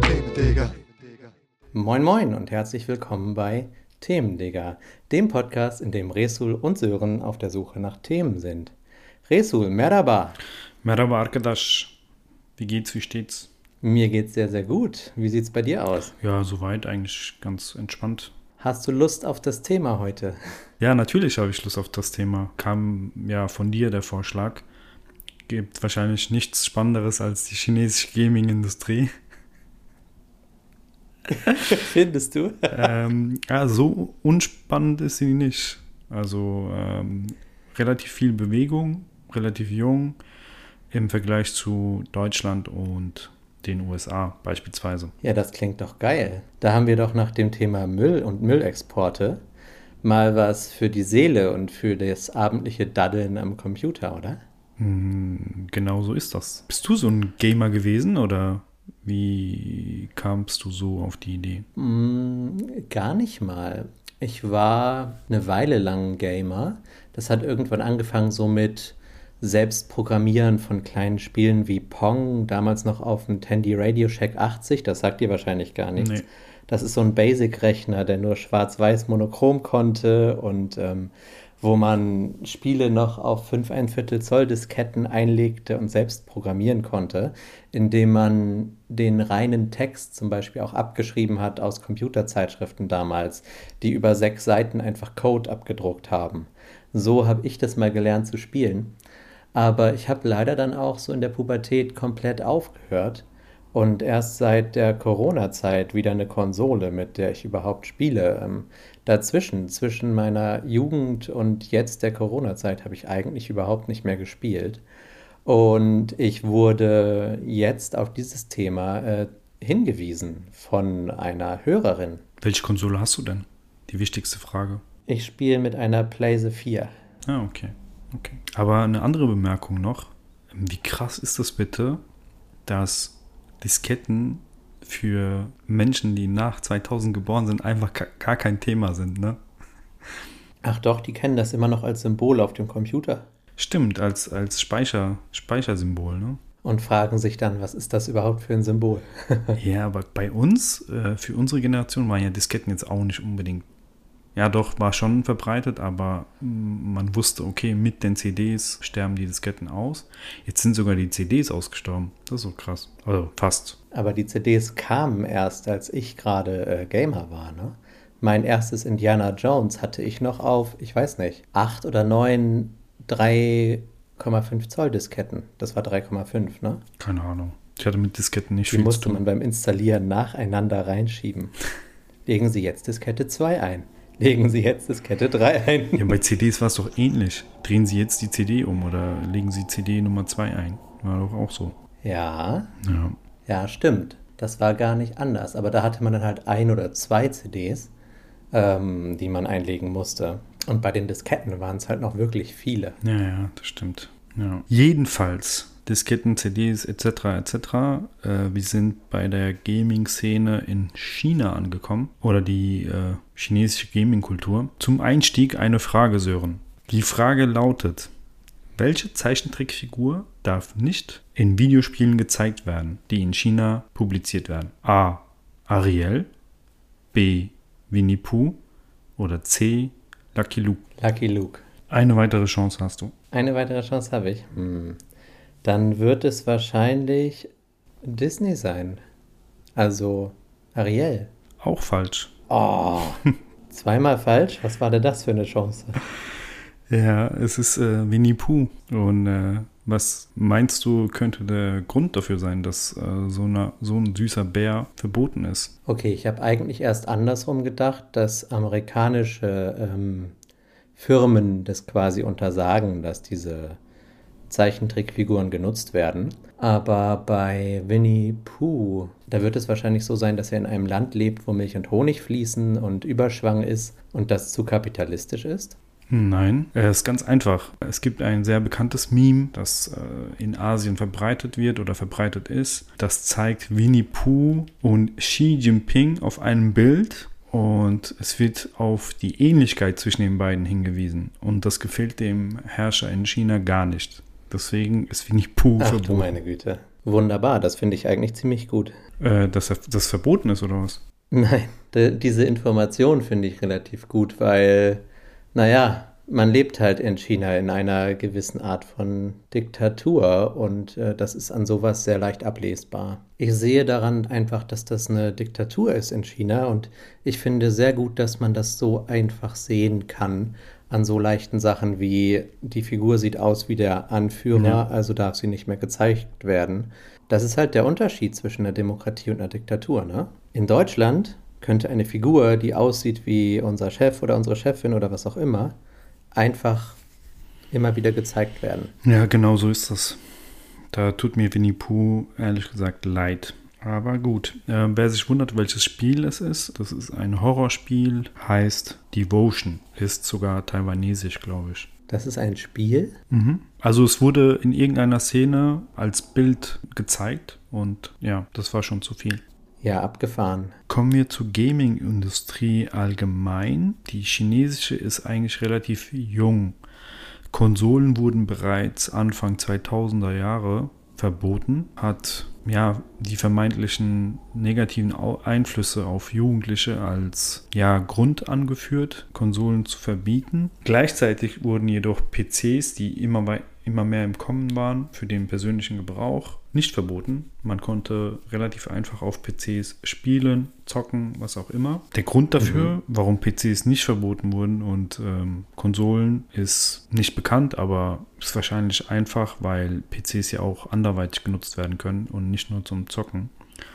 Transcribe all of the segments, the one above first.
Themendigger. Moin Moin und herzlich willkommen bei Themendigger, dem Podcast, in dem Resul und Sören auf der Suche nach Themen sind. Resul, merhaba. Merhaba arkadaş. Wie geht's, wie steht's? Mir geht's sehr, sehr gut. Wie sieht's bei dir aus? Ja, soweit eigentlich ganz entspannt. Hast du Lust auf das Thema heute? Ja, natürlich habe ich Lust auf das Thema. Kam ja von dir der Vorschlag. Gibt wahrscheinlich nichts Spannenderes als die chinesische Gaming-Industrie. Findest du? ähm, ja, so unspannend ist sie nicht. Also ähm, relativ viel Bewegung, relativ jung im Vergleich zu Deutschland und den USA beispielsweise. Ja, das klingt doch geil. Da haben wir doch nach dem Thema Müll und Müllexporte mal was für die Seele und für das abendliche Daddeln am Computer, oder? Hm, Genau so ist das. Bist du so ein Gamer gewesen oder wie kamst du so auf die Idee? Mm, gar nicht mal. Ich war eine Weile lang Gamer. Das hat irgendwann angefangen so mit Selbstprogrammieren von kleinen Spielen wie Pong, damals noch auf dem Tandy Radio Shack 80, das sagt dir wahrscheinlich gar nichts. Nee. Das ist so ein Basic-Rechner, der nur schwarz-weiß monochrom konnte und ähm, wo man Spiele noch auf 5 ein Viertel Zoll Disketten einlegte und selbst programmieren konnte, indem man den reinen Text zum Beispiel auch abgeschrieben hat aus Computerzeitschriften damals, die über sechs Seiten einfach Code abgedruckt haben. So habe ich das mal gelernt zu spielen. Aber ich habe leider dann auch so in der Pubertät komplett aufgehört und erst seit der Corona-Zeit wieder eine Konsole, mit der ich überhaupt spiele. Ähm, dazwischen, zwischen meiner Jugend und jetzt der Corona-Zeit, habe ich eigentlich überhaupt nicht mehr gespielt. Und ich wurde jetzt auf dieses Thema äh, hingewiesen von einer Hörerin. Welche Konsole hast du denn? Die wichtigste Frage. Ich spiele mit einer PlayStation 4. Ah, okay. Okay. Aber eine andere Bemerkung noch. Wie krass ist das bitte, dass Disketten für Menschen, die nach 2000 geboren sind, einfach ga- gar kein Thema sind, ne? Ach doch, die kennen das immer noch als Symbol auf dem Computer Stimmt, als, als Speicher, Speichersymbol, ne? und fragen sich dann, was ist das überhaupt für ein Symbol? Ja, aber bei uns, äh, für unsere Generation, waren ja Disketten jetzt auch nicht unbedingt. Ja, doch, war schon verbreitet, aber man wusste, okay, mit den CDs sterben die Disketten aus. Jetzt sind sogar die CDs ausgestorben. Das ist so krass. Also fast. Aber die CDs kamen erst, als ich gerade äh, Gamer war, ne? Mein erstes Indiana Jones hatte ich noch auf, ich weiß nicht, acht oder neun 3,5 Zoll Disketten. Das war 3,5, ne? Keine Ahnung. Ich hatte mit Disketten nicht Die viel zu musste tun. man beim Installieren nacheinander reinschieben. Legen Sie jetzt Diskette 2 ein. Legen Sie jetzt Diskette 3 ein. Ja, bei CDs war es doch ähnlich. Drehen Sie jetzt die CD um oder legen Sie CD Nummer 2 ein. War doch auch so. Ja, Ja. ja, stimmt. Das war gar nicht anders. Aber da hatte man dann halt ein oder zwei CDs, ähm, die man einlegen musste. Und bei den Disketten waren es halt noch wirklich viele. Ja, ja, das stimmt. Ja. Jedenfalls, Disketten, CDs etc. etc. Äh, wir sind bei der Gaming-Szene in China angekommen oder die äh, chinesische Gaming-Kultur. Zum Einstieg eine Frage, Sören. Die Frage lautet, welche Zeichentrickfigur darf nicht in Videospielen gezeigt werden, die in China publiziert werden? A. Ariel, B. Winnie Pooh oder C. Lucky Luke. Lucky Luke. Eine weitere Chance hast du. Eine weitere Chance habe ich. Hm. Dann wird es wahrscheinlich Disney sein. Also Ariel. Auch falsch. Oh, zweimal falsch? Was war denn das für eine Chance? Ja, es ist äh, Winnie Pooh. Und äh, was meinst du, könnte der Grund dafür sein, dass äh, so, eine, so ein süßer Bär verboten ist? Okay, ich habe eigentlich erst andersrum gedacht, dass amerikanische ähm, Firmen das quasi untersagen, dass diese Zeichentrickfiguren genutzt werden. Aber bei Winnie Pooh, da wird es wahrscheinlich so sein, dass er in einem Land lebt, wo Milch und Honig fließen und Überschwang ist und das zu kapitalistisch ist. Nein, es ist ganz einfach. Es gibt ein sehr bekanntes Meme, das äh, in Asien verbreitet wird oder verbreitet ist. Das zeigt Winnie Pooh und Xi Jinping auf einem Bild Und es wird auf die Ähnlichkeit zwischen den beiden hingewiesen. Und das gefällt dem Herrscher in China gar nicht. Deswegen ist Winnie Pooh Ach du verboten. meine Güte. Wunderbar, das finde ich eigentlich ziemlich gut. Äh, dass das verboten ist, oder was? Nein, diese Information finde ich relativ gut, weil, naja, man lebt halt in China in einer gewissen Art von Diktatur und äh, das ist an sowas sehr leicht ablesbar. Ich sehe daran einfach, dass das eine Diktatur ist in China und ich finde sehr gut, dass man das so einfach sehen kann an so leichten Sachen wie die Figur sieht aus wie der Anführer, Ja. also darf sie nicht mehr gezeigt werden. Das ist halt der Unterschied zwischen einer Demokratie und einer Diktatur, ne? In Deutschland könnte eine Figur, die aussieht wie unser Chef oder unsere Chefin oder was auch immer, einfach immer wieder gezeigt werden. Ja, genau so ist das. Da tut mir Winnie Pooh ehrlich gesagt leid. Aber gut, äh, wer sich wundert, welches Spiel es ist, das ist ein Horrorspiel, heißt Devotion, ist sogar taiwanesisch, glaube ich. Das ist ein Spiel. Mhm. Also es wurde in irgendeiner Szene als Bild gezeigt und ja, das war schon zu viel. Ja, abgefahren. Kommen wir zur Gaming-Industrie allgemein. Die chinesische ist eigentlich relativ jung. Konsolen wurden bereits Anfang 2000er Jahre verboten, hat ja die vermeintlichen negativen Einflüsse auf Jugendliche als ja Grund angeführt, Konsolen zu verbieten. Gleichzeitig wurden jedoch PCs, die immer immer mehr im Kommen waren für den persönlichen Gebrauch, nicht verboten. Man konnte relativ einfach auf PCs spielen, zocken, was auch immer. Der Grund dafür, warum PCs nicht verboten wurden und ähm, Konsolen, ist nicht bekannt, aber ist wahrscheinlich einfach, weil PCs ja auch anderweitig genutzt werden können und nicht nur zum Zocken.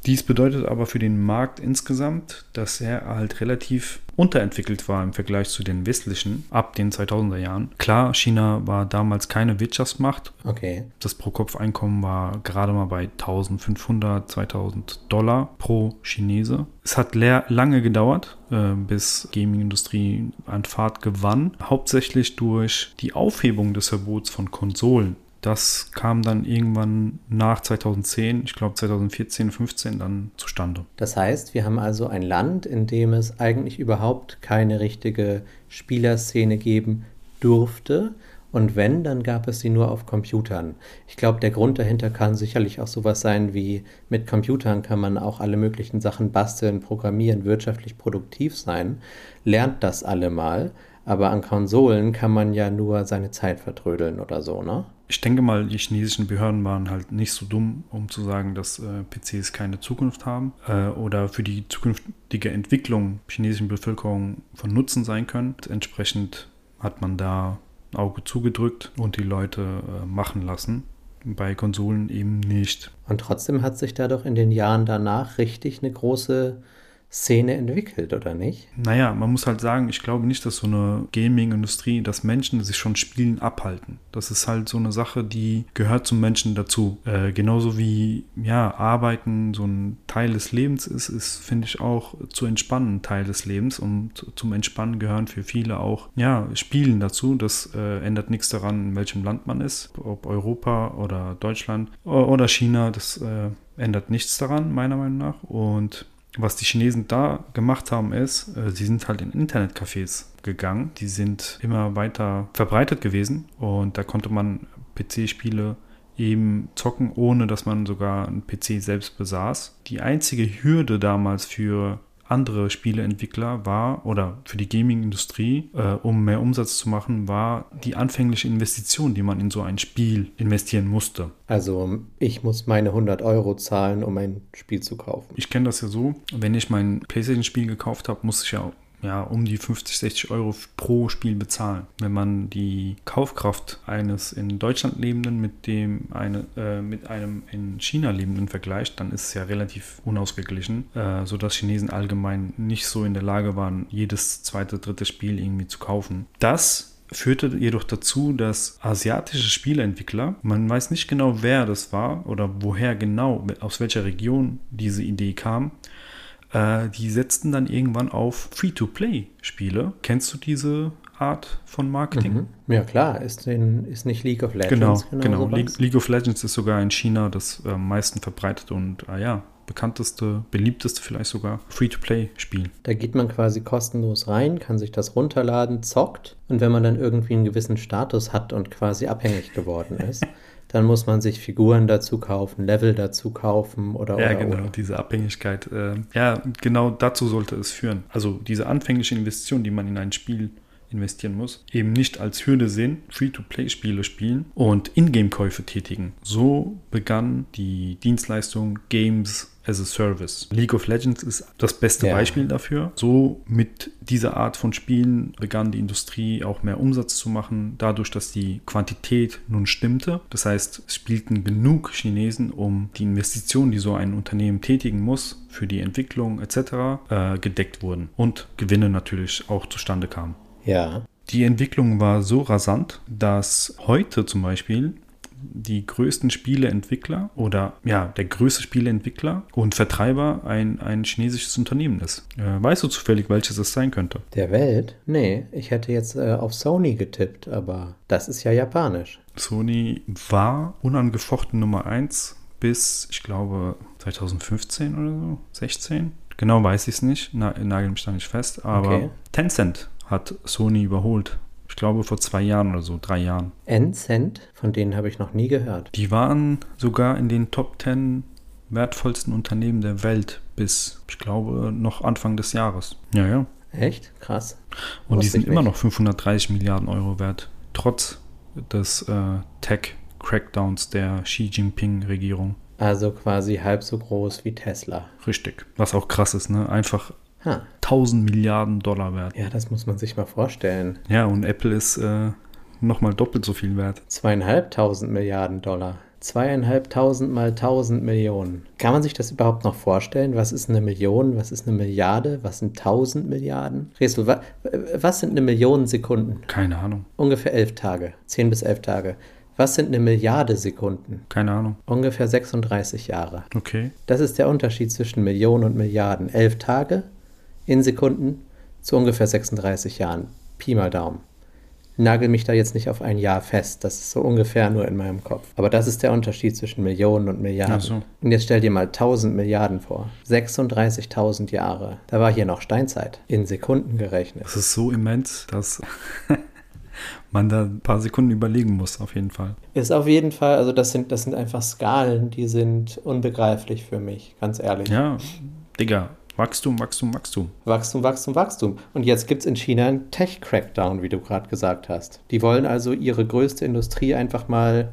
Dies bedeutet aber für den Markt insgesamt, dass er halt relativ unterentwickelt war im Vergleich zu den westlichen ab den 2000er Jahren. Klar, China war damals keine Wirtschaftsmacht. Okay. Das Pro-Kopf-Einkommen war gerade mal bei 1500, 2000 Dollar pro Chinese. Es hat lange gedauert, äh, bis Gaming-Industrie an Fahrt gewann. Hauptsächlich durch die Aufhebung des Verbots von Konsolen. Das kam dann irgendwann nach 2010, ich glaube 2014, 15 dann zustande. Das heißt, wir haben also ein Land, in dem es eigentlich überhaupt keine richtige Spielerszene geben durfte. Und wenn, dann gab es sie nur auf Computern. Ich glaube, der Grund dahinter kann sicherlich auch sowas sein wie, mit Computern kann man auch alle möglichen Sachen basteln, programmieren, wirtschaftlich produktiv sein. Lernt das alle mal. Aber an Konsolen kann man ja nur seine Zeit vertrödeln oder so, ne? Ich denke mal, die chinesischen Behörden waren halt nicht so dumm, um zu sagen, dass äh, PCs keine Zukunft haben äh, oder für die zukünftige Entwicklung chinesischen Bevölkerung von Nutzen sein können. Entsprechend hat man da Auge zugedrückt und die Leute äh, machen lassen. Bei Konsolen eben nicht. Und trotzdem hat sich da doch in den Jahren danach richtig eine große Szene entwickelt, oder nicht? Naja, man muss halt sagen, ich glaube nicht, dass so eine Gaming-Industrie, dass Menschen sich schon Spielen abhalten. Das ist halt so eine Sache, die gehört zum Menschen dazu. Äh, genauso wie, ja, Arbeiten so ein Teil des Lebens ist, ist, finde ich, auch zu entspannen Teil des Lebens. Und zum Entspannen gehören für viele auch, ja, Spielen dazu. Das äh, ändert nichts daran, in welchem Land man ist, ob Europa oder Deutschland oder China, das äh, ändert nichts daran, meiner Meinung nach. Und was die Chinesen da gemacht haben, ist, äh, sie sind halt in Internetcafés gegangen. Die sind immer weiter verbreitet gewesen und da konnte man PC-Spiele eben zocken, ohne dass man sogar einen PC selbst besaß. Die einzige Hürde damals für andere Spieleentwickler war oder für die Gaming-Industrie, äh, um mehr Umsatz zu machen, war die anfängliche Investition, die man in so ein Spiel investieren musste. Also ich muss meine 100 Euro zahlen, um ein Spiel zu kaufen. Ich kenne das ja so, wenn ich mein PlayStation-Spiel gekauft habe, muss ich ja, ja um die 50, 60 Euro pro Spiel bezahlen. Wenn man die Kaufkraft eines in Deutschland lebenden mit dem eine, äh, mit einem in China lebenden vergleicht, dann ist es ja relativ unausgeglichen, äh, sodass Chinesen allgemein nicht so in der Lage waren, jedes zweite, dritte Spiel irgendwie zu kaufen. Das führte jedoch dazu, dass asiatische Spieleentwickler, man weiß nicht genau, wer das war oder woher genau, aus welcher Region diese Idee kam, äh, die setzten dann irgendwann auf Free-to-Play-Spiele. Kennst du diese Art von Marketing? Mhm. Ja klar, ist, in, ist nicht League of Genau, Legends genau. sowas? League, League of Legends ist sogar in China das äh, am meisten verbreitet und äh, ja, bekannteste, beliebteste vielleicht sogar Free-to-Play-Spiel. Da geht man quasi kostenlos rein, kann sich das runterladen, zockt und wenn man dann irgendwie einen gewissen Status hat und quasi abhängig geworden ist, dann muss man sich Figuren dazu kaufen, Level dazu kaufen oder Ja, oder, genau, oder. diese Abhängigkeit. Äh, ja, genau dazu sollte es führen. Also diese anfängliche Investition, die man in ein Spiel investieren muss, eben nicht als Hürde sehen, Free-to-Play-Spiele spielen und Ingame-Käufe tätigen. So begann die Dienstleistung Games as a Service. League of Legends ist das beste Ja. Beispiel dafür. So mit dieser Art von Spielen begann die Industrie auch mehr Umsatz zu machen, dadurch, dass die Quantität nun stimmte. Das heißt, es spielten genug Chinesen, um die Investitionen, die so ein Unternehmen tätigen muss, für die Entwicklung etc., äh, gedeckt wurden und Gewinne natürlich auch zustande kamen. Ja, Die Entwicklung war so rasant, dass heute zum Beispiel die größten Spieleentwickler oder ja, der größte Spieleentwickler und Vertreiber ein, ein chinesisches Unternehmen ist. Äh, weißt du zufällig, welches es sein könnte? der Welt? Nee, ich hätte jetzt äh, auf Sony getippt, aber das ist ja japanisch. Sony war unangefochten Nummer 1 bis, ich glaube, 2015 oder so, 16. Genau weiß ich es nicht, na, nagel mich da nicht fest, aber Okay. Tencent hat Sony überholt. Ich glaube vor zwei Jahren oder so, drei Jahren. N-Cent, von denen habe ich noch nie gehört. Die waren sogar in den Top 10 wertvollsten Unternehmen der Welt bis, ich glaube, noch Anfang des Jahres. Ja, ja. Echt? Krass. Und die Wusste sind ich immer noch 530 Milliarden Euro wert, trotz des äh, Tech-Crackdowns der Xi Jinping-Regierung. Also quasi halb so groß wie Tesla. Richtig. Was auch krass ist, ne? Einfach Ha. 1000 Milliarden Dollar wert. Ja, das muss man sich mal vorstellen. Ja, und Apple ist äh, nochmal doppelt so viel wert. Zweieinhalbtausend Milliarden Dollar. Zweieinhalbtausend mal tausend Millionen. Kann man sich das überhaupt noch vorstellen? Was ist eine Million? Was ist eine Milliarde? Was sind tausend Milliarden? Resul, wa was sind eine Million Sekunden? Keine Ahnung. Ungefähr elf Tage. Zehn bis elf Tage. Was sind eine Milliarde Sekunden? Keine Ahnung. Ungefähr 36 Jahre. Okay. Das ist der Unterschied zwischen Millionen und Milliarden. Elf Tage in Sekunden zu ungefähr 36 Jahren. Pi mal Daumen. Nagel mich da jetzt nicht auf ein Jahr fest. Das ist so ungefähr nur in meinem Kopf. Aber das ist der Unterschied zwischen Millionen und Milliarden. Ach so. Und jetzt stell dir mal 1000 Milliarden vor. 36.000 Jahre. Da war hier noch Steinzeit. In Sekunden gerechnet. Das ist so immens, dass man da ein paar Sekunden überlegen muss, auf jeden Fall. Ist auf jeden Fall, also das sind, das sind einfach Skalen, die sind unbegreiflich für mich, ganz ehrlich. Ja, Digga, Wachstum, Wachstum, Wachstum. Wachstum, Wachstum, Wachstum. Und jetzt gibt es in China einen Tech-Crackdown, wie du gerade gesagt hast. Die wollen also ihre größte Industrie einfach mal,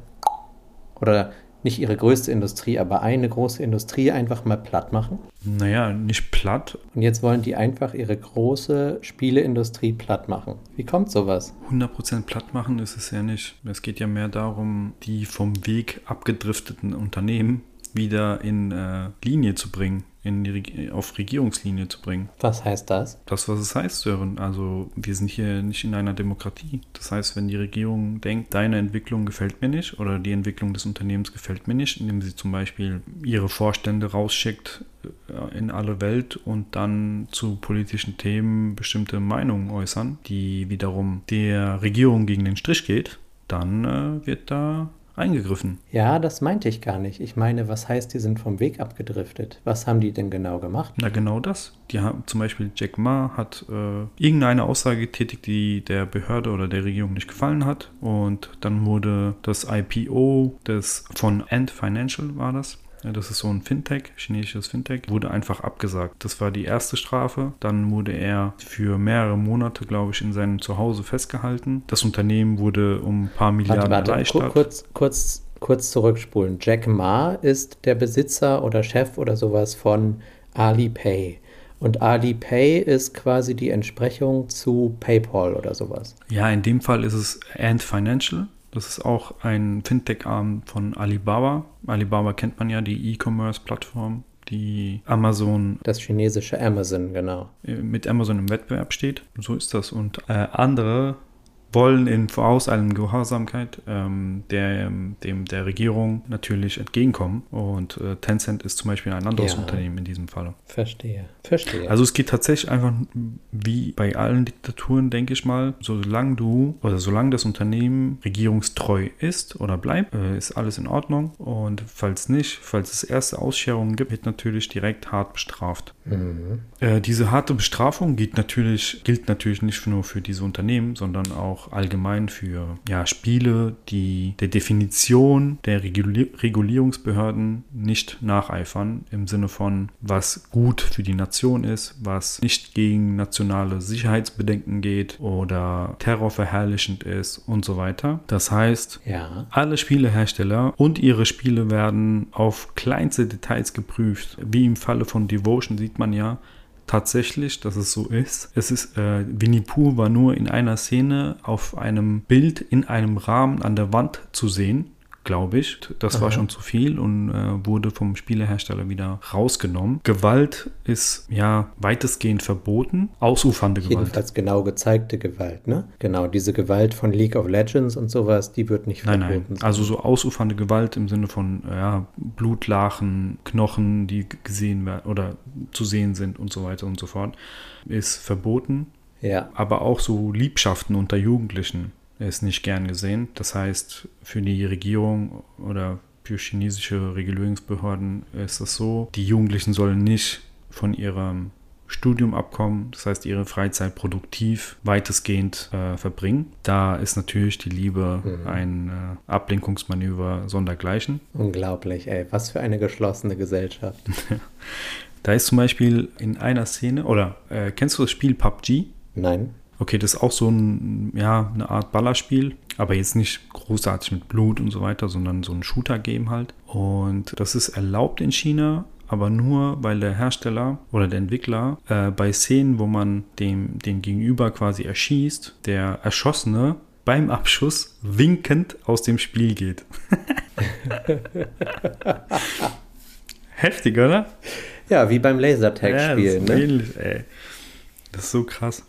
oder nicht ihre größte Industrie, aber eine große Industrie einfach mal platt machen. Naja, nicht platt, Und jetzt wollen die einfach ihre große Spieleindustrie platt machen. Wie kommt sowas? 100% platt machen ist es ja nicht. Es geht ja mehr darum, die vom Weg abgedrifteten Unternehmen wieder in äh, Linie zu bringen, in die, auf Regierungslinie zu bringen. Was heißt das? Das, was es heißt, Sören. Also, wir sind hier nicht in einer Demokratie. Das heißt, wenn die Regierung denkt, deine Entwicklung gefällt mir nicht oder die Entwicklung des Unternehmens gefällt mir nicht, indem sie zum Beispiel ihre Vorstände rausschickt äh, in alle Welt und dann zu politischen Themen bestimmte Meinungen äußern, die wiederum der Regierung gegen den Strich geht, dann äh, wird da eingegriffen. Ja, das meinte ich gar nicht. Ich meine, was heißt, die sind vom Weg abgedriftet? Was haben die denn genau gemacht? Na genau das. Die haben zum Beispiel Jack Ma hat äh, irgendeine Aussage getätigt, die der Behörde oder der Regierung nicht gefallen hat. Und dann wurde das IPO des von Ant Financial war das. Ja, Das ist so ein Fintech, chinesisches Fintech, wurde einfach abgesagt. Das war die erste Strafe. Dann wurde er für mehrere Monate, glaube ich, in seinem Zuhause festgehalten. Das Unternehmen wurde um ein paar Warte, Milliarden warte, ku- erleichtert. kurz, kurz, kurz zurückspulen. Jack Ma ist der Besitzer oder Chef oder sowas von Alipay. Und Alipay ist quasi die Entsprechung zu PayPal oder sowas. Ja, in dem Fall ist es Ant Financial. Das ist auch ein Fintech-Arm von Alibaba. Alibaba kennt man ja, die E-Commerce-Plattform, die Amazon Das chinesische Amazon, genau. äh, mit Amazon im Wettbewerb steht. So ist das. Und äh, andere wollen in vorauseilendem Gehorsamkeit ähm, der, dem der Regierung natürlich entgegenkommen. Und äh, Tencent ist zum Beispiel ein anderes Ja. Unternehmen in diesem Fall. Verstehe. Verstehe. Also es geht tatsächlich einfach wie bei allen Diktaturen, denke ich mal, solange du oder solange das Unternehmen regierungstreu ist oder bleibt, äh, ist alles in Ordnung. Und falls nicht, falls es erste Ausscherungen gibt, wird natürlich direkt hart bestraft. mhm. Äh, diese harte Bestrafung gilt natürlich, gilt natürlich nicht nur für diese Unternehmen, sondern auch allgemein für ja, Spiele, die der Definition der Reguli Regulierungsbehörden nicht nacheifern, im Sinne von, was gut für die Nation ist, was nicht gegen nationale Sicherheitsbedenken geht oder terrorverherrlichend ist und so weiter. Das heißt, Ja. alle Spielehersteller und ihre Spiele werden auf kleinste Details geprüft. Wie im Falle von Devotion sieht man ja tatsächlich, dass es so ist. Es ist, äh, Winnie Pooh war nur in einer Szene auf einem Bild in einem Rahmen an der Wand zu sehen. Glaube ich. Das war Aha. schon zu viel und äh, wurde vom Spielehersteller wieder rausgenommen. Gewalt ist ja weitestgehend verboten. Ausufernde Gewalt. Jedenfalls genau gezeigte Gewalt, ne? Genau, diese Gewalt von League of Legends und sowas, die wird nicht Nein, verboten. nein. Also so ausufernde Gewalt im Sinne von ja, Blutlachen, Knochen, die gesehen werden oder zu sehen sind und so weiter und so fort, ist verboten. ja. Aber auch so Liebschaften unter Jugendlichen ist nicht gern gesehen. Das heißt, für die Regierung oder für chinesische Regulierungsbehörden ist es so, die Jugendlichen sollen nicht von ihrem Studium abkommen, das heißt ihre Freizeit produktiv weitestgehend äh, verbringen. Da ist natürlich die Liebe Mhm. ein äh, Ablenkungsmanöver sondergleichen. Unglaublich, ey. Was für eine geschlossene Gesellschaft. Da ist zum Beispiel in einer Szene, oder äh, kennst du das Spiel PUBG? Nein. Okay, das ist auch so ein, ja, eine Art Ballerspiel, aber jetzt nicht großartig mit Blut und so weiter, sondern so ein Shooter-Game halt. Und das ist erlaubt in China, aber nur, weil der Hersteller oder der Entwickler äh, bei Szenen, wo man dem, den Gegenüber quasi erschießt, der Erschossene beim Abschuss winkend aus dem Spiel geht. Heftig, oder? Ja, wie beim Ja, das ne? ähnlich, ey. Das ist so krass.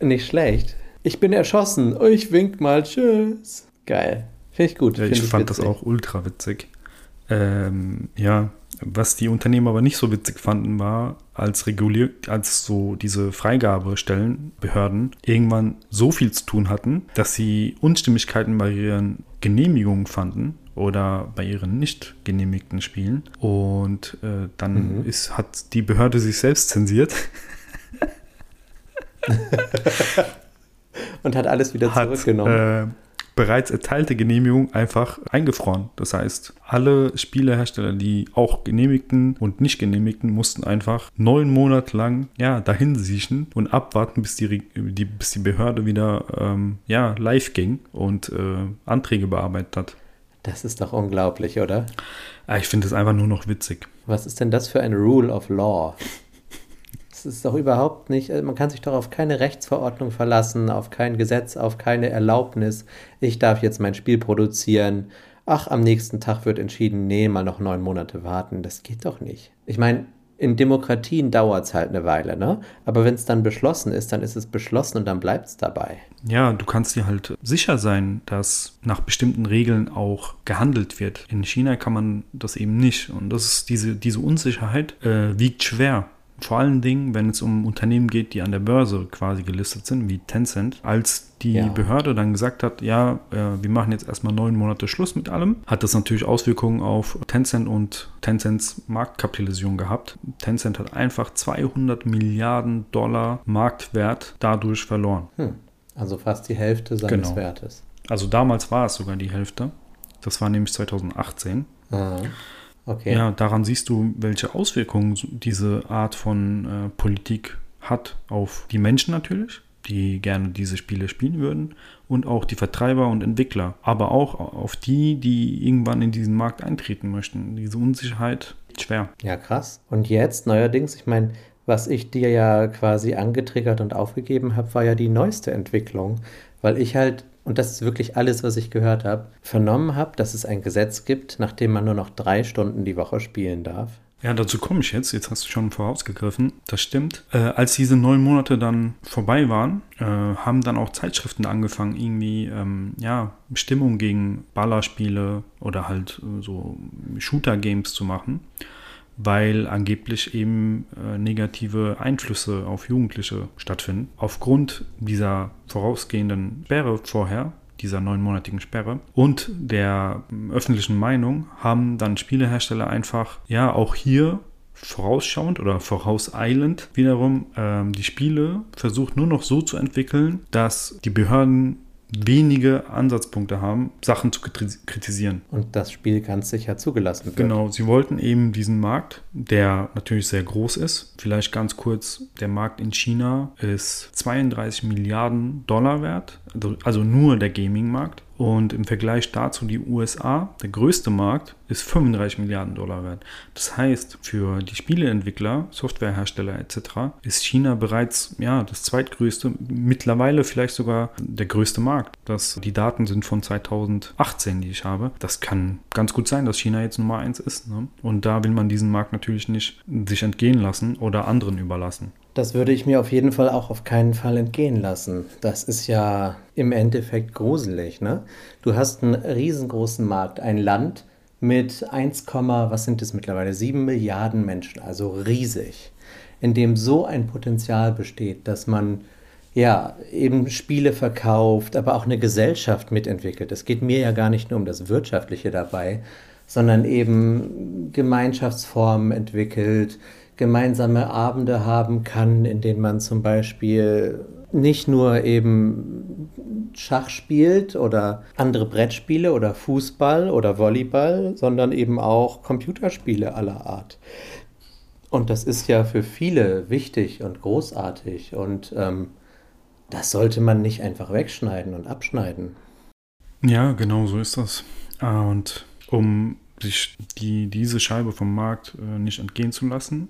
Nicht schlecht. Ich bin erschossen. Ich wink mal. Tschüss. Geil. Finde ich gut. Ja, Find ich fand das witzig. auch ultra witzig. Ähm, ja, was die Unternehmen aber nicht so witzig fanden, war, als regulier als so diese Freigabestellen, Behörden, irgendwann so viel zu tun hatten, dass sie Unstimmigkeiten bei ihren Genehmigungen fanden oder bei ihren nicht genehmigten Spielen. Und äh, dann Mhm. ist, hat die Behörde sich selbst zensiert. Und hat alles wieder hat zurückgenommen. äh, bereits erteilte Genehmigung einfach eingefroren. Das heißt, alle Spielehersteller, die auch genehmigten und nicht genehmigten, mussten einfach neun Monate lang ja, dahin siechen und abwarten, bis die, die, bis die Behörde wieder ähm, ja, live ging und äh, Anträge bearbeitet hat. das ist doch unglaublich, oder? Ah, ich finde es einfach nur noch witzig. Was ist denn das für ein Rule of Law? Das ist doch überhaupt nicht, also man kann sich doch auf keine Rechtsverordnung verlassen, auf kein Gesetz, auf keine Erlaubnis. Ich darf jetzt mein Spiel produzieren. Ach, am nächsten Tag wird entschieden, nee, mal noch neun Monate warten. Das geht doch nicht. Ich meine, in Demokratien dauert es halt eine Weile, ne? Aber wenn es dann beschlossen ist, dann ist es beschlossen und dann bleibt es dabei. Ja, du kannst dir halt sicher sein, dass nach bestimmten Regeln auch gehandelt wird. In China kann man das eben nicht. Und das ist diese, diese Unsicherheit äh, wiegt schwer. Vor allen Dingen, wenn es um Unternehmen geht, die an der Börse quasi gelistet sind, wie Tencent. Als die Ja. Behörde dann gesagt hat, ja, äh, wir machen jetzt erstmal neun Monate Schluss mit allem, hat das natürlich Auswirkungen auf Tencent und Tencents Marktkapitalisierung gehabt. Tencent hat einfach 200 Milliarden Dollar Marktwert dadurch verloren. Hm. Also fast die Hälfte seines Genau. Wertes. Also damals war es sogar die Hälfte. Das war nämlich 2018. Ah. Okay. Ja, daran siehst du, welche Auswirkungen diese Art von äh, Politik hat auf die Menschen natürlich, die gerne diese Spiele spielen würden, und auch die Vertreiber und Entwickler, aber auch auf die, die irgendwann in diesen Markt eintreten möchten. Diese Unsicherheit ist schwer. Ja, krass. Und jetzt neuerdings, ich meine, was ich dir ja quasi angetriggert und aufgegeben habe, war ja die neueste Entwicklung, weil ich halt, und das ist wirklich alles, was ich gehört habe, vernommen habe, dass es ein Gesetz gibt, nach dem man nur noch drei Stunden die Woche spielen darf. Ja, dazu komme ich jetzt. Jetzt hast du schon vorausgegriffen. Das stimmt. Äh, als diese neun Monate dann vorbei waren, äh, haben dann auch Zeitschriften angefangen, irgendwie ähm, ja, Stimmung gegen Ballerspiele oder halt äh, so Shooter-Games zu machen, weil angeblich eben äh, negative Einflüsse auf Jugendliche stattfinden. Aufgrund dieser vorausgehenden Sperre vorher dieser neunmonatigen Sperre und der öffentlichen Meinung haben dann Spielehersteller einfach, ja, auch hier vorausschauend oder vorauseilend wiederum ähm, die Spiele versucht nur noch so zu entwickeln, dass die Behörden wenige Ansatzpunkte haben, Sachen zu kritisieren. Und das Spiel ganz sicher zugelassen wird. Genau, sie wollten eben diesen Markt, der natürlich sehr groß ist. Vielleicht ganz kurz, der Markt in China ist 32 Milliarden Dollar wert, also, also nur der Gaming-Markt. Und im Vergleich dazu die USA, der größte Markt, ist 35 Milliarden Dollar wert. Das heißt, für die Spieleentwickler, Softwarehersteller etc. ist China bereits ja, das zweitgrößte, mittlerweile vielleicht sogar der größte Markt. Das, die Daten sind von 2018, die ich habe. Das kann ganz gut sein, dass China jetzt Nummer eins ist. Ne? Und da will man diesen Markt natürlich nicht sich entgehen lassen oder anderen überlassen. Das würde ich mir auf jeden Fall auch auf keinen Fall entgehen lassen. Das ist ja im Endeffekt gruselig. Ne? Du hast einen riesengroßen Markt, ein Land mit 1, was sind es mittlerweile, 7 Milliarden Menschen, also riesig, in dem so ein Potenzial besteht, dass man ja eben Spiele verkauft, aber auch eine Gesellschaft mitentwickelt. Es geht mir ja gar nicht nur um das Wirtschaftliche dabei, sondern eben Gemeinschaftsformen entwickelt, gemeinsame Abende haben kann, in denen man zum Beispiel nicht nur eben Schach spielt oder andere Brettspiele oder Fußball oder Volleyball, sondern eben auch Computerspiele aller Art. Und das ist ja für viele wichtig und großartig und ähm, das sollte man nicht einfach wegschneiden und abschneiden. Ja, genau so ist das. Ah, und um sich die, diese Scheibe vom Markt äh, nicht entgehen zu lassen,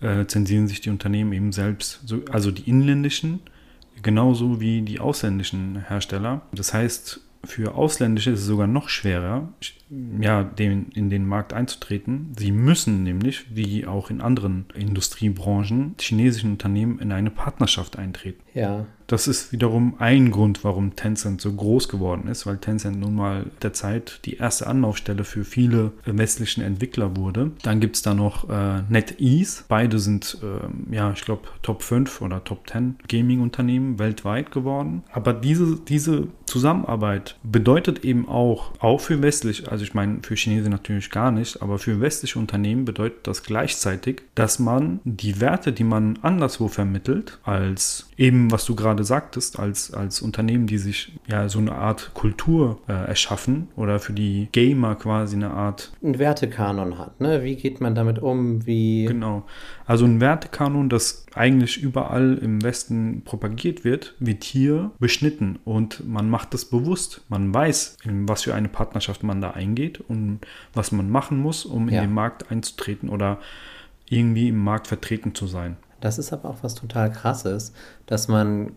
äh, zensieren sich die Unternehmen eben selbst, so, also die inländischen, genauso wie die ausländischen Hersteller. Das heißt, für Ausländische ist es sogar noch schwerer, ja, den, in den Markt einzutreten. Sie müssen nämlich, wie auch in anderen Industriebranchen, chinesischen Unternehmen in eine Partnerschaft eintreten. Ja. Das ist wiederum ein Grund, warum Tencent so groß geworden ist, weil Tencent nun mal derzeit die erste Anlaufstelle für viele westlichen Entwickler wurde. Dann gibt es da noch äh, NetEase. Beide sind, äh, ja, ich glaube, Top 5 oder Top 10 Gaming-Unternehmen weltweit geworden. Aber diese, diese Zusammenarbeit bedeutet eben auch, auch für westlich, also ich meine für Chinesen natürlich gar nicht, aber für westliche Unternehmen bedeutet das gleichzeitig, dass man die Werte, die man anderswo vermittelt, als eben, was du gerade sagtest, als, als Unternehmen, die sich ja so eine Art Kultur äh, erschaffen oder für die Gamer quasi eine Art. Ein Wertekanon hat, ne? Wie geht man damit um? Wie. Genau. Also ein Wertekanon, das eigentlich überall im Westen propagiert wird, wird hier beschnitten und man macht das bewusst. Man weiß, in was für eine Partnerschaft man da eingeht und was man machen muss, um in ja. den Markt einzutreten oder irgendwie im Markt vertreten zu sein. Das ist aber auch was total krasses, dass man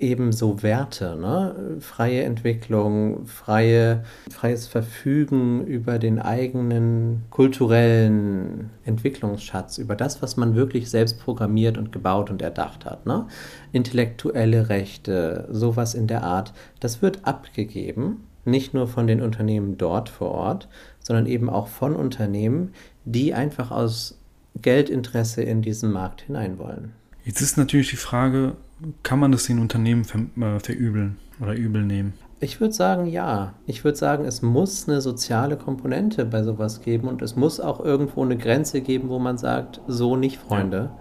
eben so Werte, ne? freie Entwicklung, freie, freies Verfügen über den eigenen kulturellen Entwicklungsschatz, über das, was man wirklich selbst programmiert und gebaut und erdacht hat. Ne? Intellektuelle Rechte, sowas in der Art, das wird abgegeben, nicht nur von den Unternehmen dort vor Ort, sondern eben auch von Unternehmen, die einfach aus Geldinteresse in diesen Markt hinein wollen. Jetzt ist natürlich die Frage, kann man das den Unternehmen ver äh, verübeln oder übel nehmen? Ich würde sagen, ja. Ich würde sagen, es muss eine soziale Komponente bei sowas geben und es muss auch irgendwo eine Grenze geben, wo man sagt, so nicht, Freunde. Ja.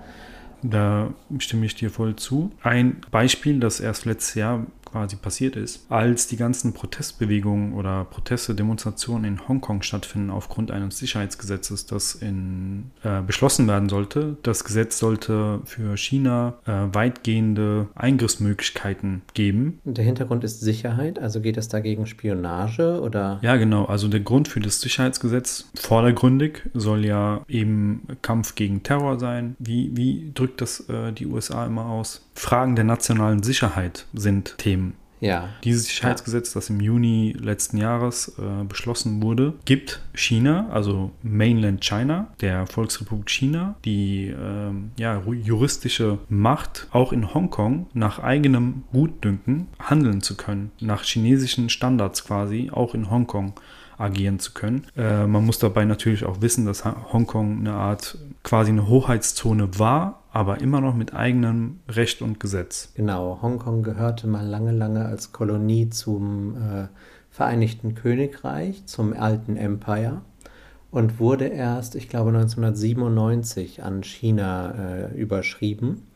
Da stimme ich dir voll zu. Ein Beispiel, das erst letztes Jahr quasi passiert ist, als die ganzen Protestbewegungen oder Proteste, Demonstrationen in Hongkong stattfinden aufgrund eines Sicherheitsgesetzes, das in, äh, beschlossen werden sollte. Das Gesetz sollte für China äh, weitgehende Eingriffsmöglichkeiten geben. Der Hintergrund ist Sicherheit, also geht es dagegen Spionage oder? Ja, genau. Also der Grund für das Sicherheitsgesetz vordergründig soll ja eben Kampf gegen Terror sein. Wie, wie drückt das äh, die USA immer aus? Fragen der nationalen Sicherheit sind Themen. Ja. Dieses Sicherheitsgesetz, das im Juni letzten Jahres äh, beschlossen wurde, gibt China, also Mainland China, der Volksrepublik China, die ähm, ja, juristische Macht, auch in Hongkong nach eigenem Gutdünken handeln zu können, nach chinesischen Standards quasi, auch in Hongkong agieren zu können. Äh, man muss dabei natürlich auch wissen, dass Hongkong eine Art quasi eine Hoheitszone war, aber immer noch mit eigenem Recht und Gesetz. Genau, Hongkong gehörte mal lange, lange als Kolonie zum äh, Vereinigten Königreich, zum alten Empire und wurde erst, ich glaube, 1997 an China äh, überschrieben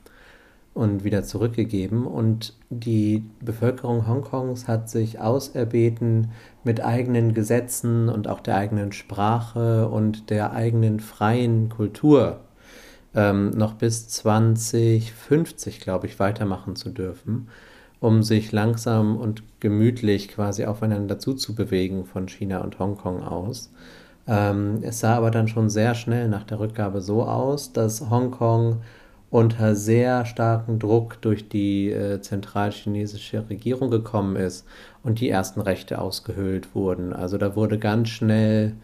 und wieder zurückgegeben. Und die Bevölkerung Hongkongs hat sich auserbeten, mit eigenen Gesetzen und auch der eigenen Sprache und der eigenen freien Kultur ähm, noch bis 2050, glaube ich, weitermachen zu dürfen, um sich langsam und gemütlich quasi aufeinander zuzubewegen von China und Hongkong aus. Ähm, es sah aber dann schon sehr schnell nach der Rückgabe so aus, dass Hongkong unter sehr starken Druck durch die äh, zentralchinesische Regierung gekommen ist und die ersten Rechte ausgehöhlt wurden. Also da wurde ganz schnell,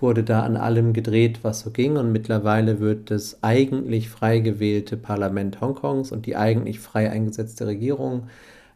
wurde da an allem gedreht, was so ging und mittlerweile wird das eigentlich frei gewählte Parlament Hongkongs und die eigentlich frei eingesetzte Regierung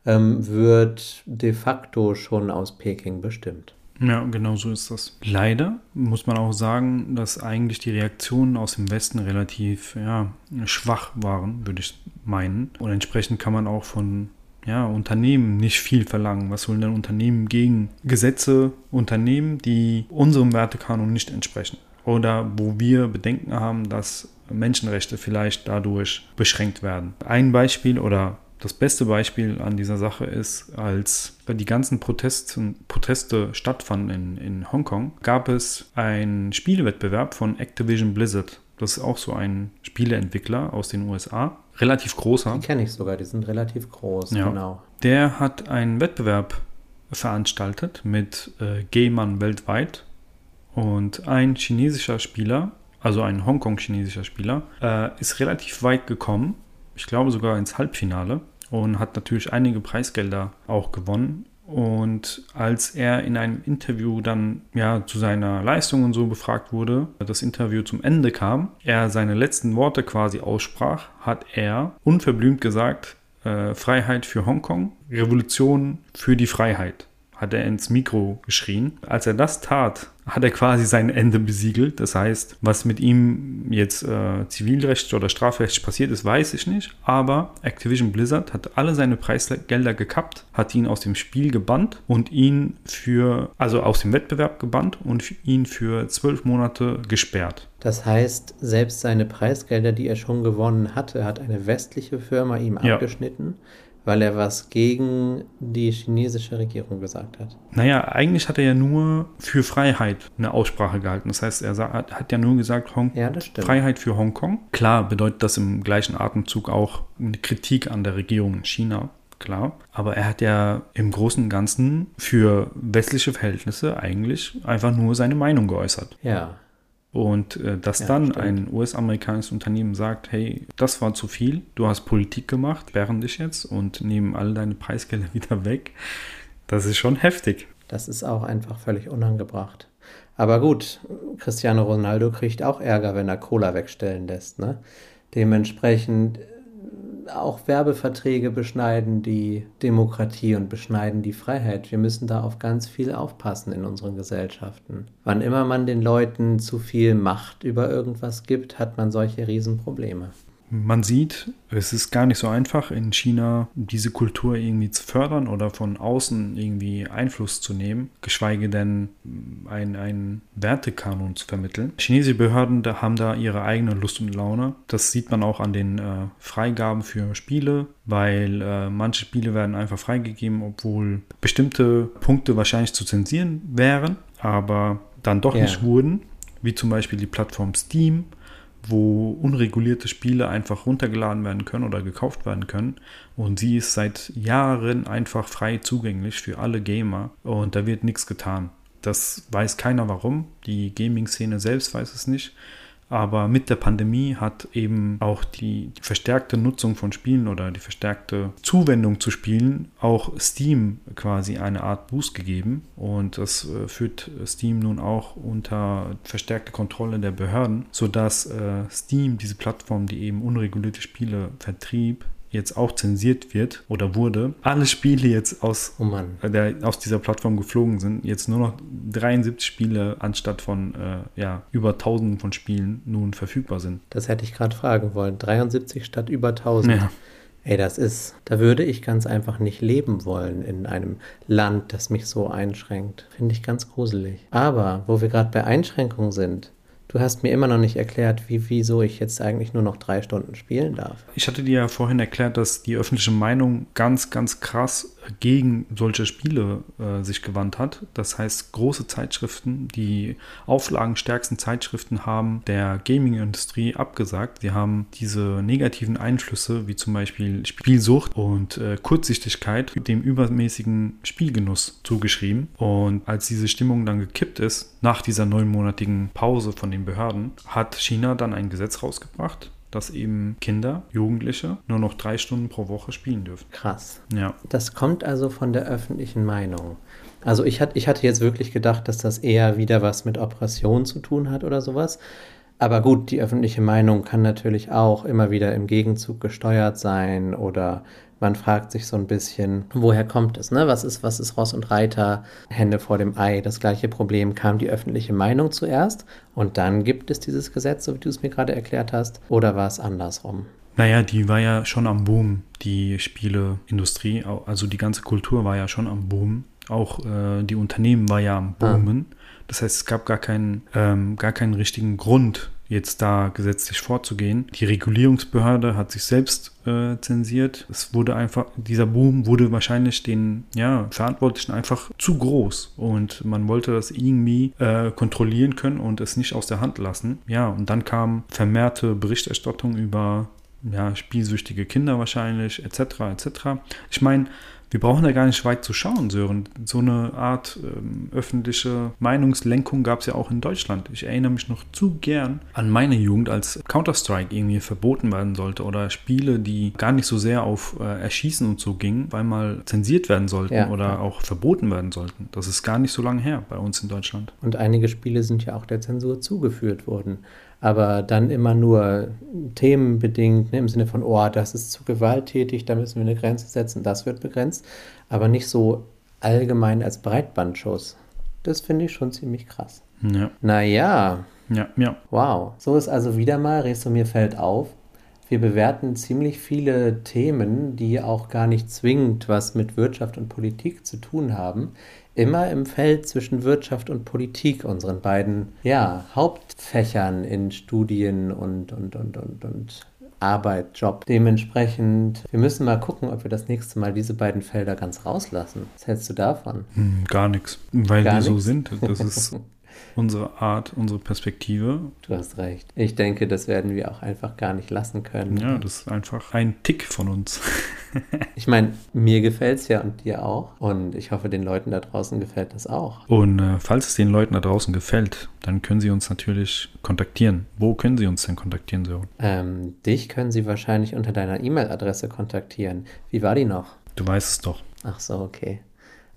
ähm, wird de facto schon aus Peking bestimmt. Ja, genau so ist das. Leider muss man auch sagen, dass eigentlich die Reaktionen aus dem Westen relativ ja, schwach waren, würde ich meinen. Und entsprechend kann man auch von ja, Unternehmen nicht viel verlangen. Was sollen denn Unternehmen gegen Gesetze unternehmen, die unserem Wertekanon nicht entsprechen? Oder wo wir Bedenken haben, dass Menschenrechte vielleicht dadurch beschränkt werden. Ein Beispiel oder das beste Beispiel an dieser Sache ist, als die ganzen Protesten, Proteste stattfanden in, in Hongkong, gab es einen Spielewettbewerb von Activision Blizzard. Das ist auch so ein Spieleentwickler aus den USA. Relativ großer. Die kenne ich sogar, die sind relativ groß, ja. genau. Der hat einen Wettbewerb veranstaltet mit äh, Gamern weltweit. Und ein chinesischer Spieler, also ein Hongkong-chinesischer Spieler, äh, ist relativ weit gekommen ich glaube sogar ins Halbfinale und hat natürlich einige Preisgelder auch gewonnen. Und als er in einem Interview dann ja zu seiner Leistung und so befragt wurde, das Interview zum Ende kam, er seine letzten Worte quasi aussprach, hat er unverblümt gesagt, äh, Freiheit für Hongkong, Revolution für die Freiheit hat er ins Mikro geschrien. Als er das tat, hat er quasi sein Ende besiegelt. Das heißt, was mit ihm jetzt äh, zivilrechtlich oder strafrechtlich passiert ist, weiß ich nicht. Aber Activision Blizzard hat alle seine Preisgelder gekappt, hat ihn aus dem Spiel gebannt und ihn für, also aus dem Wettbewerb gebannt und ihn für zwölf Monate gesperrt. Das heißt, selbst seine Preisgelder, die er schon gewonnen hatte, hat eine westliche Firma ihm ja. abgeschnitten weil er was gegen die chinesische Regierung gesagt hat. Naja, eigentlich hat er ja nur für Freiheit eine Aussprache gehalten. Das heißt, er hat ja nur gesagt, Hong ja, Freiheit für Hongkong. Klar bedeutet das im gleichen Atemzug auch eine Kritik an der Regierung in China. Klar, aber er hat ja im Großen und Ganzen für westliche Verhältnisse eigentlich einfach nur seine Meinung geäußert. Ja. Und äh, dass ja, dann stimmt. ein US-amerikanisches Unternehmen sagt, hey, das war zu viel, du hast Politik gemacht, sperren dich jetzt und nehmen alle deine Preisgelder wieder weg, das ist schon heftig. Das ist auch einfach völlig unangebracht. Aber gut, Cristiano Ronaldo kriegt auch Ärger, wenn er Cola wegstellen lässt. Ne? Dementsprechend auch Werbeverträge beschneiden die Demokratie und beschneiden die Freiheit. Wir müssen da auf ganz viel aufpassen in unseren Gesellschaften. Wann immer man den Leuten zu viel Macht über irgendwas gibt, hat man solche Riesenprobleme man sieht, es ist gar nicht so einfach, in China diese Kultur irgendwie zu fördern oder von außen irgendwie Einfluss zu nehmen, geschweige denn einen Wertekanon zu vermitteln. Chinesische Behörden da haben da ihre eigene Lust und Laune. Das sieht man auch an den äh, Freigaben für Spiele, weil äh, manche Spiele werden einfach freigegeben, obwohl bestimmte Punkte wahrscheinlich zu zensieren wären, aber dann doch yeah. nicht wurden, wie zum Beispiel die Plattform Steam wo unregulierte Spiele einfach runtergeladen werden können oder gekauft werden können. Und sie ist seit Jahren einfach frei zugänglich für alle Gamer und da wird nichts getan. Das weiß keiner warum. Die Gaming-Szene selbst weiß es nicht. Aber mit der Pandemie hat eben auch die, verstärkte Nutzung von Spielen oder die verstärkte Zuwendung zu Spielen auch Steam quasi eine Art Boost gegeben. Und das äh, führt Steam nun auch unter verstärkte Kontrolle der Behörden, sodass äh, Steam, diese Plattform, die eben unregulierte Spiele vertrieb, jetzt auch zensiert wird oder wurde, alle Spiele jetzt aus, Oh der, aus dieser Plattform geflogen sind, jetzt nur noch 73 Spiele anstatt von äh, ja, über 1000 von Spielen nun verfügbar sind. Das hätte ich gerade fragen wollen. 73 statt über 1000. Ja. Ey, das ist, da würde ich ganz einfach nicht leben wollen in einem Land, das mich so einschränkt. Finde ich ganz gruselig. Aber, wo wir gerade bei Einschränkungen sind, du hast mir immer noch nicht erklärt, wie, wieso ich jetzt eigentlich nur noch drei Stunden spielen darf. Ich hatte dir ja vorhin erklärt, dass die öffentliche Meinung ganz, ganz krass gegen solche Spiele äh, sich gewandt hat. Das heißt, große Zeitschriften, die auflagenstärksten Zeitschriften haben der Gaming-Industrie abgesagt. Sie haben diese negativen Einflüsse, wie zum Beispiel Spielsucht und äh, Kurzsichtigkeit, dem übermäßigen Spielgenuss zugeschrieben. Und als diese Stimmung dann gekippt ist, nach dieser neunmonatigen Pause von den Behörden, hat China dann ein Gesetz rausgebracht, dass eben Kinder, Jugendliche nur noch drei Stunden pro Woche spielen dürfen. Krass. Ja, Das kommt also von der öffentlichen Meinung. Also ich, hat, ich hatte jetzt wirklich gedacht, dass das eher wieder was mit Oppression zu tun hat oder sowas. Aber gut, die öffentliche Meinung kann natürlich auch immer wieder im Gegenzug gesteuert sein oder man fragt sich so ein bisschen, woher kommt es, ne? Was ist, was ist Ross und Reiter? Hände vor dem Ei. Das gleiche Problem kam die öffentliche Meinung zuerst und dann gibt es dieses Gesetz, so wie du es mir gerade erklärt hast, oder war es andersrum? Naja, die war ja schon am Boom, die Spieleindustrie. Also die ganze Kultur war ja schon am Boom. Auch äh, die Unternehmen war ja am Ah. Boomen. Das heißt, es gab gar keinen, ähm, gar keinen richtigen Grund, jetzt da gesetzlich vorzugehen. Die Regulierungsbehörde hat sich selbst äh, zensiert. Es wurde einfach, dieser Boom wurde wahrscheinlich den ja, Verantwortlichen einfach zu groß und man wollte das irgendwie äh, kontrollieren können und es nicht aus der Hand lassen. Ja, und dann kam vermehrte Berichterstattung über ja, spielsüchtige Kinder wahrscheinlich, etc., etc. Ich meine, wir brauchen da gar nicht weit zu schauen, Sören. So eine Art ähm, öffentliche Meinungslenkung gab es ja auch in Deutschland. Ich erinnere mich noch zu gern an meine Jugend, als Counter-Strike irgendwie verboten werden sollte oder Spiele, die gar nicht so sehr auf äh, Erschießen und so gingen, weil mal zensiert werden sollten Ja. oder auch verboten werden sollten. Das ist gar nicht so lange her bei uns in Deutschland. Und einige Spiele sind ja auch der Zensur zugeführt worden. Aber dann immer nur themenbedingt, ne, im Sinne von, oh, das ist zu gewalttätig, da müssen wir eine Grenze setzen, das wird begrenzt. Aber nicht so allgemein als Breitbandschuss. Das finde ich schon ziemlich krass. Ja, Naja, ja, ja. wow. So ist also wieder mal, Resumir fällt auf. Wir bewerten ziemlich viele Themen, die auch gar nicht zwingend was mit Wirtschaft und Politik zu tun haben, immer im Feld zwischen Wirtschaft und Politik, unseren beiden ja, Hauptfächern in Studien und, und, und, und, und Arbeit, Job. Dementsprechend, wir müssen mal gucken, ob wir das nächste Mal diese beiden Felder ganz rauslassen. Was hältst du davon? Hm, gar nichts. Weil Gar so nix? sind. Das ist unsere Art, unsere Perspektive. Du hast recht. Ich denke, das werden wir auch einfach gar nicht lassen können. Ja, das ist einfach ein Tick von uns. Ich meine, mir gefällt es ja und dir auch. Und ich hoffe, den Leuten da draußen gefällt das auch. Und äh, falls es den Leuten da draußen gefällt, dann können sie uns natürlich kontaktieren. Wo können sie uns denn kontaktieren, Sören? Ähm, dich können sie wahrscheinlich unter deiner E-Mail-Adresse kontaktieren. Wie war die noch? Du weißt es doch. Ach so, okay.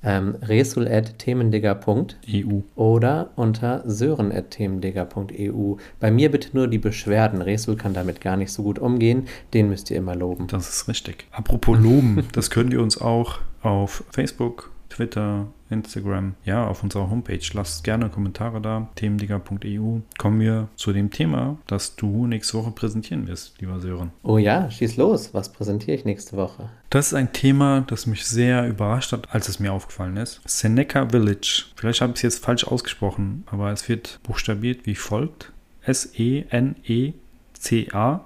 Ähm, resul.themendigger.eu EU. oder unter sören.themendigger.eu. Bei mir bitte nur die Beschwerden. Resul kann damit gar nicht so gut umgehen. Den müsst ihr immer loben. Das ist richtig. Apropos loben, das könnt ihr uns auch auf Facebook, Twitter, Instagram, ja, auf unserer Homepage. Lasst gerne Kommentare da, themendigger.eu. Kommen wir zu dem Thema, das du nächste Woche präsentieren wirst, lieber Sören. Oh ja, schieß los. Was präsentiere ich nächste Woche? Das ist ein Thema, das mich sehr überrascht hat, als es mir aufgefallen ist. Seneca Village. Vielleicht habe ich es jetzt falsch ausgesprochen, aber es wird buchstabiert wie folgt. S-E-N-E-C-A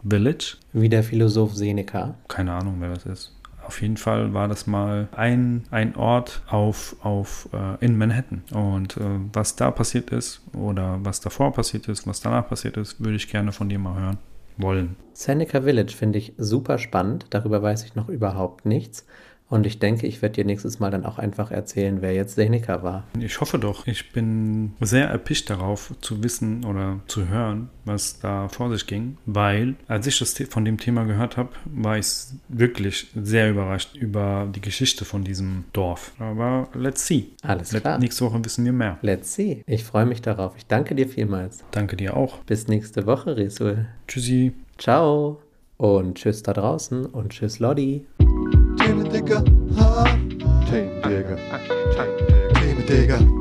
Village. Wie der Philosoph Seneca. Keine Ahnung, wer das ist. Auf jeden Fall war das mal ein, ein Ort auf, auf, äh, in Manhattan. Und äh, was da passiert ist oder was davor passiert ist, was danach passiert ist, würde ich gerne von dir mal hören wollen. Seneca Village finde ich super spannend. Darüber weiß ich noch überhaupt nichts. Und ich denke, ich werde dir nächstes Mal dann auch einfach erzählen, wer jetzt Seneca war. Ich hoffe doch. Ich bin sehr erpicht darauf zu wissen oder zu hören, was da vor sich ging, weil als ich das von dem Thema gehört habe, war ich wirklich sehr überrascht über die Geschichte von diesem Dorf. Aber let's see. Alles klar. Nächste Woche wissen wir mehr. Let's see. Ich freue mich darauf. Ich danke dir vielmals. Danke dir auch. Bis nächste Woche, Resul. Tschüssi. Ciao. Und tschüss da draußen und tschüss, Lodi. dækker. Tag en dækker. Tag en dækker.